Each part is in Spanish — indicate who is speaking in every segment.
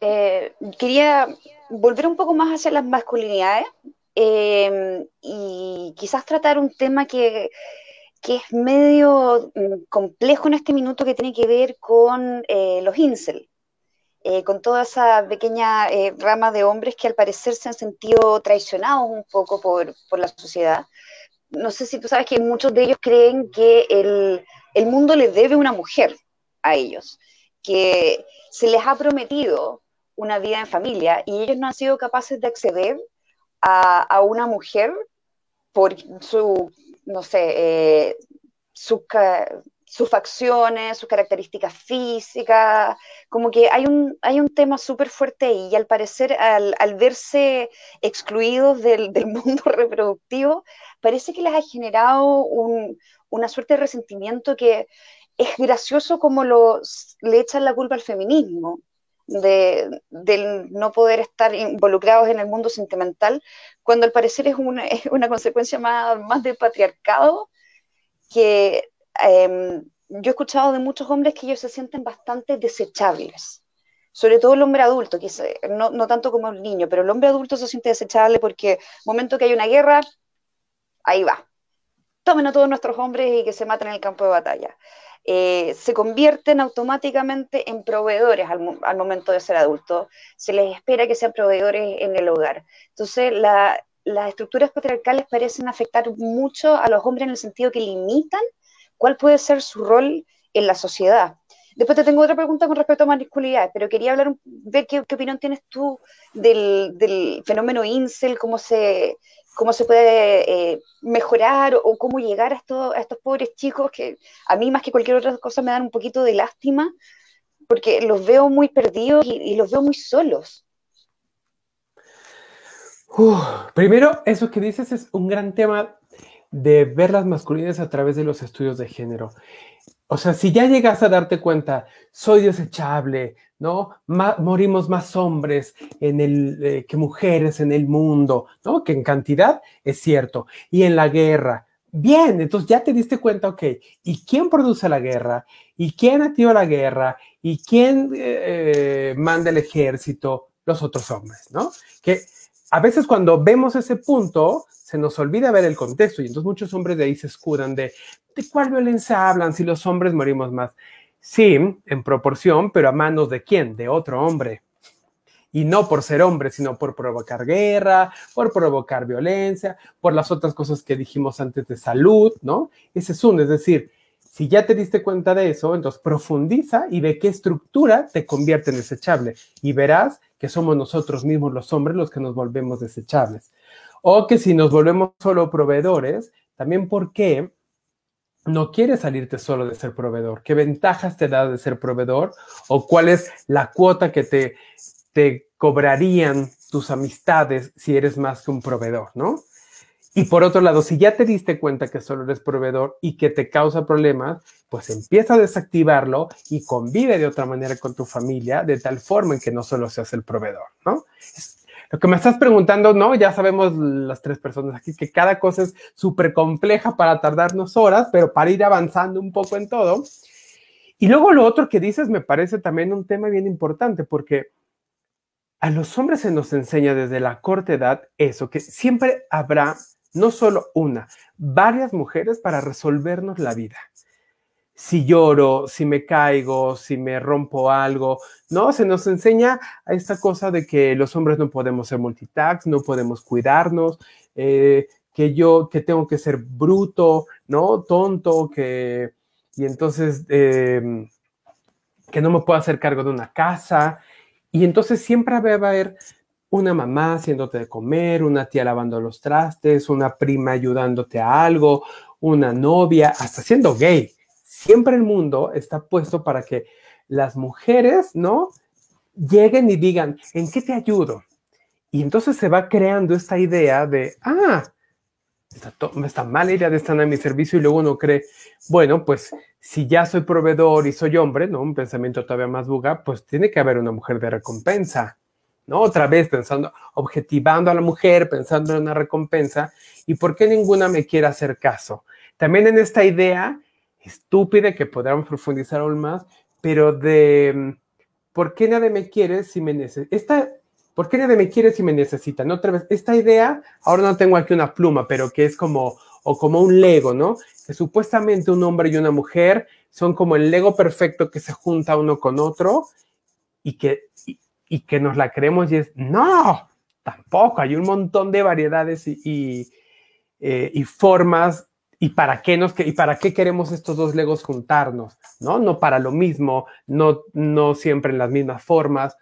Speaker 1: eh, quería volver un poco más hacia las masculinidades eh, y quizás tratar un tema que, es medio mm, complejo en este minuto que tiene que ver con eh, los incel, con toda esa pequeña rama de hombres que al parecer se han sentido traicionados un poco por, la sociedad. No sé si tú sabes que muchos de ellos creen que el, el mundo le debe una mujer a ellos, que se les ha prometido una vida en familia y ellos no han sido capaces de acceder a, una mujer por su, no sé, eh, sus facciones, sus características físicas, como que hay un, hay un tema súper fuerte ahí y al parecer al, verse excluidos del, mundo reproductivo, parece que les ha generado una suerte de resentimiento que es gracioso como los, le echan la culpa al feminismo, de, del no poder estar involucrados en el mundo sentimental, cuando al parecer es una, una consecuencia más, más del patriarcado, que em, yo he escuchado de muchos hombres que ellos se sienten bastante desechables, sobre todo el hombre adulto, que no, no, tanto como el niño, pero el hombre adulto se siente desechable porque momento que hay una guerra, ahí va. Tomen a todos nuestros hombres y que se maten en el campo de batalla. Eh, se convierten automáticamente en proveedores al, momento de ser adultos. Se les espera que sean proveedores en el hogar. Entonces, las estructuras patriarcales parecen afectar mucho a los hombres en el sentido que limitan cuál puede ser su rol en la sociedad. Después te tengo otra pregunta con respecto a masculinidad, pero quería hablar, ver qué, opinión tienes tú del, del, fenómeno incel, cómo se, cómo se puede eh, mejorar o, cómo llegar a estos, a estos pobres chicos que a mí más que cualquier otra cosa me dan un poquito de lástima porque los veo muy perdidos y, los veo muy solos.
Speaker 2: primero, eso que dices es un gran tema de ver las masculinidades a través de los estudios de género. O sea, si ya llegas a darte cuenta, soy desechable, ¿no? morimos más hombres eh, que mujeres en el mundo, ¿no? Que en cantidad es cierto. Y en la guerra, bien, entonces ya te diste cuenta, ok, ¿y quién produce la guerra? ¿Y quién activa la guerra? ¿Y quién eh, manda el ejército? Los otros hombres, ¿no? Que a veces cuando vemos ese punto, se nos olvida ver el contexto y entonces muchos hombres de ahí se escudan de, ¿de cuál violencia hablan si los hombres morimos más? Sí, en proporción, pero a manos de quién? De otro hombre. Y no por ser hombre, sino por provocar guerra, por provocar violencia, por las otras cosas que dijimos antes de salud, ¿no? Ese es un, es decir, si ya te diste cuenta de eso, entonces profundiza y ve qué estructura te convierte en desechable y verás que somos nosotros mismos los hombres los que nos volvemos desechables. O que si nos volvemos solo proveedores, también por qué no quieres salirte solo de ser proveedor. ¿Qué ventajas te da de ser proveedor? ¿O cuál es la cuota que te, te cobrarían tus amistades si eres más que un proveedor, ¿no? Y por otro lado, si ya te diste cuenta que solo eres proveedor y que te causa problemas, pues empieza a desactivarlo y convive de otra manera con tu familia, de tal forma en que no solo seas el proveedor, ¿no? Lo que me estás preguntando, ¿no? Ya sabemos las tres personas aquí que cada cosa es súper compleja para tardarnos horas, pero para ir avanzando un poco en todo. Y luego lo otro que dices me parece también un tema bien importante, porque a los hombres se nos enseña desde la corta edad eso, que siempre habrá no solo una, varias mujeres para resolvernos la vida si lloro, si me caigo, si me rompo algo, ¿no? Se nos enseña a esta cosa de que los hombres no podemos ser multitask, no podemos cuidarnos, eh, que yo, que tengo que ser bruto, ¿no? Tonto, que, y entonces, em, que no me puedo hacer cargo de una casa, y entonces siempre va a haber una mamá haciéndote de comer, una tía lavando los trastes, una prima ayudándote a algo, una novia, hasta siendo gay siempre el mundo está puesto para que las mujeres, ¿no? Lleguen y digan, ¿en qué te ayudo? Y entonces se va creando esta idea de, ah, está, está mala idea de estar a mi servicio y luego uno cree, bueno, pues si ya soy proveedor y soy hombre, ¿no? Un pensamiento todavía más buga, pues tiene que haber una mujer de recompensa, ¿no? Otra vez pensando, objetivando a la mujer, pensando en una recompensa, ¿y por qué ninguna me quiere hacer caso? También en esta idea estúpida que podríamos profundizar aún más, pero de, ¿por qué nadie me quiere si me necesita? ¿Por qué nadie me quiere si me necesita? ¿No? Otra vez, esta idea, ahora no tengo aquí una pluma, pero que es como, o como un Lego, ¿no? Que supuestamente un hombre y una mujer son como el Lego perfecto que se junta uno con otro y que, y, que nos la creemos y es, no, tampoco, hay un montón de variedades y, y, eh, y formas ¿Y para qué nos y para qué queremos estos dos legos juntarnos? ¿No? No para lo mismo, no, no siempre en las mismas formas.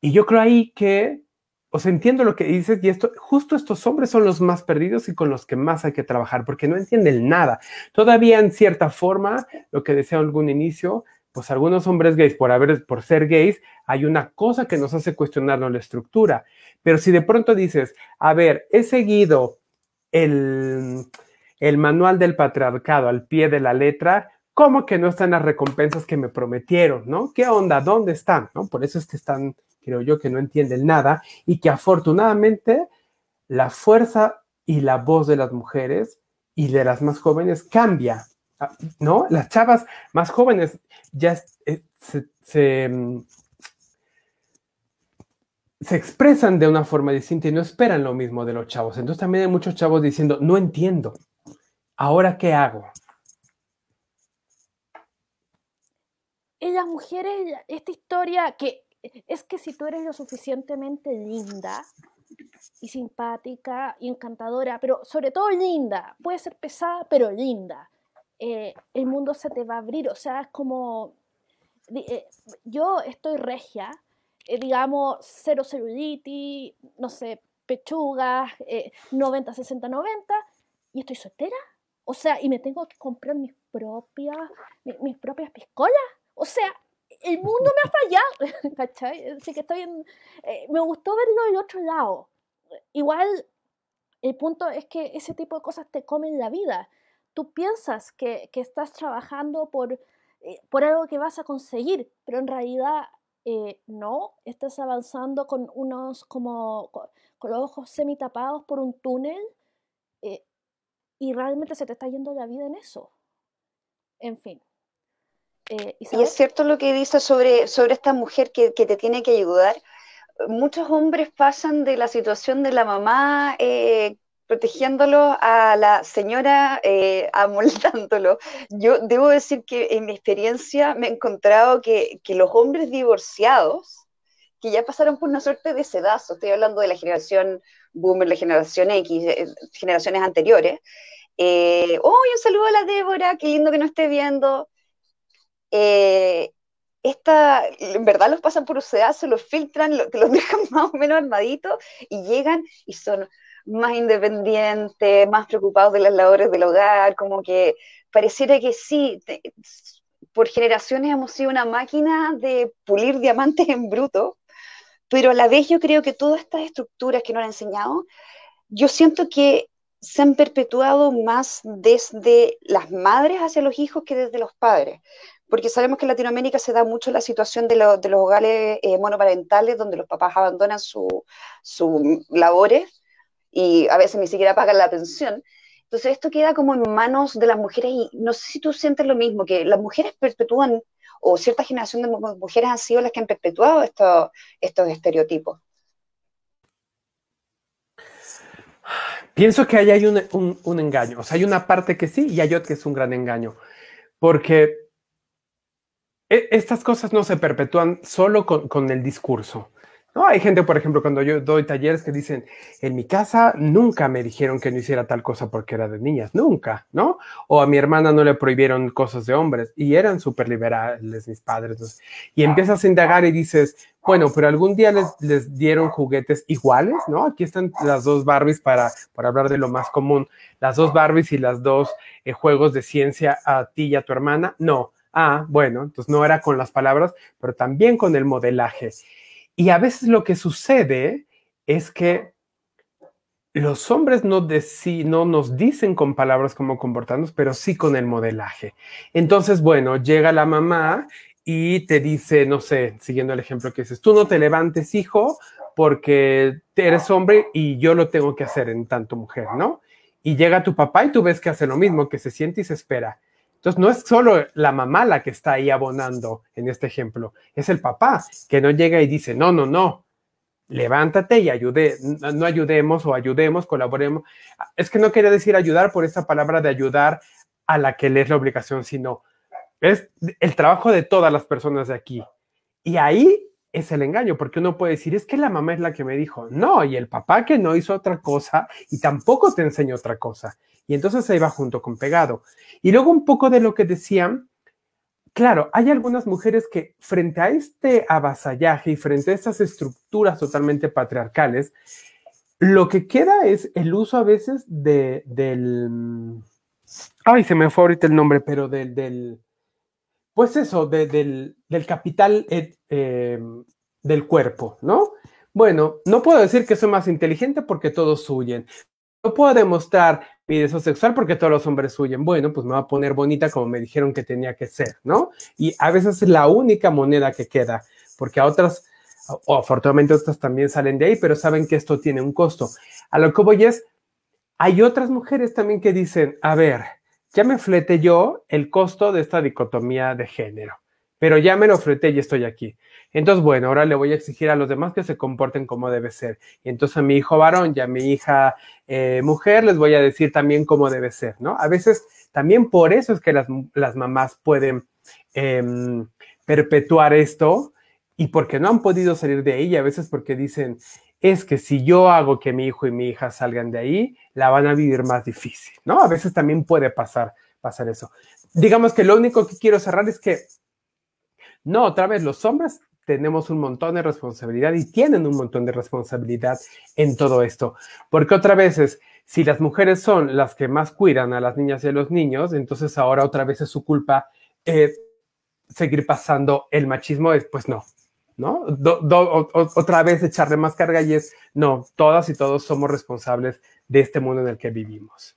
Speaker 2: Y yo creo ahí que, o sea, entiendo lo que dices y esto, justo estos hombres son los más perdidos y con los que más hay que trabajar porque no entienden nada. Todavía en cierta forma, lo que decía algún inicio, pues algunos hombres gays, por, haber, por ser gays, hay una cosa que nos hace cuestionarnos la estructura. Pero si de pronto dices, a ver, he seguido el, el manual del patriarcado al pie de la letra, ¿cómo que no están las recompensas que me prometieron? ¿No? ¿Qué onda? ¿Dónde están? ¿No? Por eso es que están, creo yo, que no entienden nada y que afortunadamente la fuerza y la voz de las mujeres y de las más jóvenes cambia, ¿no? Las chavas más jóvenes ya eh, se, se, mm, se, expresan de una forma distinta y no esperan lo mismo de los chavos. Entonces también hay muchos chavos diciendo, no entiendo, ¿ahora qué hago?
Speaker 3: En las mujeres, esta historia que es que si tú eres lo suficientemente linda y simpática y encantadora, pero sobre todo linda, puede ser pesada, pero linda, eh, el mundo se te va a abrir. O sea, es como, eh, yo estoy regia, eh, digamos, cero celulitis, no sé, pechugas, 90, 60, 90, y estoy soltera. O sea, y me tengo que comprar mis propias, mis, propias piscolas. O sea, el mundo me ha fallado, ¿cachai? Que estoy eh, me gustó verlo del otro lado. Igual, el punto es que ese tipo de cosas te comen la vida. Tú piensas que, que estás trabajando por, eh, por algo que vas a conseguir, pero en realidad eh, no, estás avanzando con unos como con, los ojos semi tapados por un túnel y realmente se te está yendo la vida en eso. En fin.
Speaker 1: Eh, y es cierto lo que dice sobre, sobre esta mujer que, te tiene que ayudar. Muchos hombres pasan de la situación de la mamá eh, protegiéndolo a la señora eh, amoldándolo. Yo debo decir que en mi experiencia me he encontrado que, que los hombres divorciados, que ya pasaron por una suerte de sedazo, estoy hablando de la generación boomer, la generación X, eh, generaciones anteriores. Eh, ¡Oh, un saludo a la Débora! ¡Qué lindo que nos esté viendo! Eh, esta, en verdad los pasan por un sedazo, los filtran, los dejan más o menos armaditos y llegan y son más independientes, más preocupados de las labores del hogar, como que pareciera que sí, por generaciones hemos sido una máquina de pulir diamantes en bruto, pero a la vez yo creo que todas estas estructuras que nos han enseñado, yo siento que se han perpetuado más desde las madres hacia los hijos que desde los padres. Porque sabemos que en Latinoamérica se da mucho la situación de, los hogares eh, monoparentales, donde los papás abandonan sus su labores y a veces ni siquiera pagan la pensión. Entonces esto queda como en manos de las mujeres y no sé si tú sientes lo mismo, que las mujeres perpetúan o cierta generación de mujeres han sido las que han perpetuado estos, estos estereotipos.
Speaker 2: Pienso que ahí hay un, engaño, o sea, hay una parte que sí y hay otra que es un gran engaño, porque e, estas cosas no se perpetúan solo con el discurso. No, hay gente, por ejemplo, cuando yo doy talleres que dicen, en mi casa nunca me dijeron que no hiciera tal cosa porque era de niñas, nunca, ¿no? O a mi hermana no le prohibieron cosas de hombres y eran súper liberales mis padres. Y empiezas a indagar y dices, bueno, pero algún día les, les dieron juguetes iguales, ¿no? Aquí están las dos Barbies para, para hablar de lo más común, las dos Barbies y las dos eh, juegos de ciencia a ti y a tu hermana. No. Ah, bueno, entonces no era con las palabras, pero también con el modelaje. Y a veces lo que sucede es que los hombres no, no nos dicen con palabras cómo comportarnos, pero sí con el modelaje. Entonces, bueno, llega la mamá y te dice, no sé, siguiendo el ejemplo que dices, tú no te levantes, hijo, porque eres hombre y yo lo tengo que hacer en tanto mujer, ¿no? Y llega tu papá y tú ves que hace lo mismo, que se siente y se espera. Entonces, no es solo la mamá la que está ahí abonando en este ejemplo, es el papá que no llega y dice, no, no, no, levántate y ayude, no ayudemos o ayudemos, colaboremos. Es que no quería decir ayudar por esta palabra de ayudar a la que le es la obligación, sino es el trabajo de todas las personas de aquí. Y ahí es el engaño, porque uno puede decir, es que la mamá es la que me dijo, no, y el papá que no hizo otra cosa y tampoco te enseñó otra cosa. Y entonces se iba junto con pegado. Y luego un poco de lo que decían, claro, hay algunas mujeres que frente a este avasallaje y frente a estas estructuras totalmente patriarcales, lo que queda es el uso a veces de, del... Ay, se me fue ahorita el nombre, pero del pues eso, del, capital eh, del cuerpo, ¿no? Bueno, no puedo decir que soy más inteligente porque todos huyen. No puedo demostrar mi deseo sexual porque todos los hombres huyen. Bueno, pues me voy a poner bonita como me dijeron que tenía que ser, ¿no? Y a veces es la única moneda que queda, porque a otras, o afortunadamente otras también salen de ahí, pero saben que esto tiene un costo. A lo que voy es, hay otras mujeres también que dicen, a ver, ya me flete yo el costo de esta dicotomía de género, pero ya me lo fleté y estoy aquí. Entonces, bueno, ahora le voy a exigir a los demás que se comporten como debe ser. Y entonces a mi hijo varón y a mi hija eh, mujer les voy a decir también cómo debe ser, ¿no? A veces también por eso es que las, mamás pueden em, perpetuar esto y porque no han podido salir de ahí, a veces porque dicen, es que si yo hago que mi hijo y mi hija salgan de ahí, la van a vivir más difícil, ¿no? A veces también puede pasar, pasar eso. Digamos que lo único que quiero cerrar es que, no, otra vez, los hombres tenemos un montón de responsabilidad y tienen un montón de responsabilidad en todo esto. Porque otra vez es, si las mujeres son las que más cuidan a las niñas y a los niños, entonces ahora otra vez es su culpa eh, seguir pasando el machismo, pues no, ¿no? otra vez echarle más carga y es, no, todas y todos somos responsables de este mundo en el que vivimos.